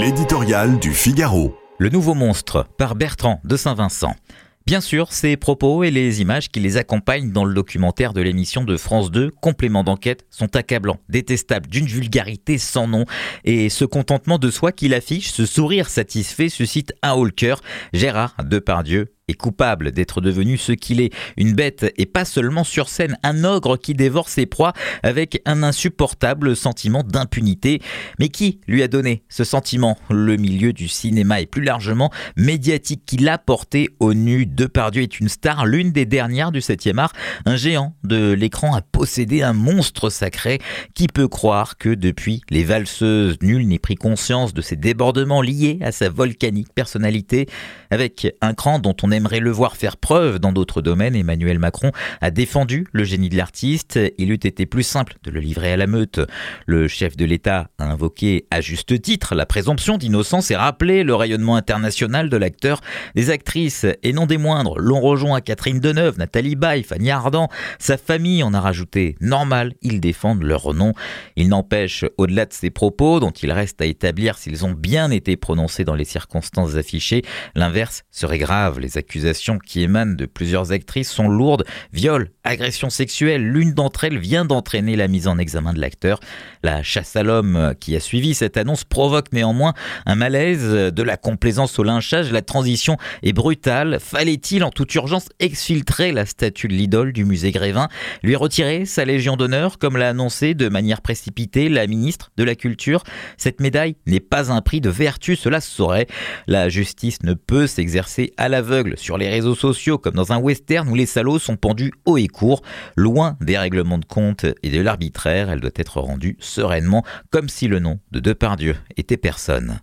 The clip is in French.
L'éditorial du Figaro. Le nouveau monstre par Bertrand de Saint-Vincent. Bien sûr, ces propos et les images qui les accompagnent dans le documentaire de l'émission de France 2, complément d'enquête, sont accablants, détestables, d'une vulgarité sans nom. Et ce contentement de soi qu'il affiche, ce sourire satisfait, suscite un haut le cœur. Gérard Depardieu est coupable d'être devenu ce qu'il est, une bête et pas seulement sur scène, un ogre qui dévore ses proies avec un insupportable sentiment d'impunité. Mais qui lui a donné ce sentiment? Le milieu du cinéma et plus largement médiatique qui l'a porté au nu? Depardieu est une star, l'une des dernières du 7e art, un géant de l'écran a possédé un monstre sacré. Qui peut croire que depuis les valseuses, nul n'ait pris conscience de ces débordements liés à sa volcanique personnalité, avec un cran dont on aimerait le voir faire preuve dans d'autres domaines. Emmanuel Macron a défendu le génie de l'artiste. Il eût été plus simple de le livrer à la meute. Le chef de l'État a invoqué à juste titre la présomption d'innocence et rappelé le rayonnement international de l'acteur. Des actrices, et non des moindres, l'ont rejoint Catherine Deneuve, Nathalie Baye, Fanny Ardant. Sa famille en a rajouté. Normal, ils défendent leur nom. Il n'empêche, au-delà de ces propos, dont il reste à établir s'ils ont bien été prononcés dans les circonstances affichées, l'inverse serait grave. Accusations qui émanent de plusieurs actrices sont lourdes. Viol, agression sexuelle, l'une d'entre elles vient d'entraîner la mise en examen de l'acteur. La chasse à l'homme qui a suivi cette annonce provoque néanmoins un malaise, de la complaisance au lynchage. La transition est brutale. Fallait-il en toute urgence exfiltrer la statue de l'idole du musée Grévin, lui retirer sa Légion d'honneur comme l'a annoncé de manière précipitée la ministre de la Culture? Cette médaille n'est pas un prix de vertu, cela se saurait. La justice ne peut s'exercer à l'aveugle sur les réseaux sociaux comme dans un western où les salauds sont pendus haut et court. Loin des règlements de compte et de l'arbitraire, elle doit être rendue sereinement comme si le nom de Depardieu était personne.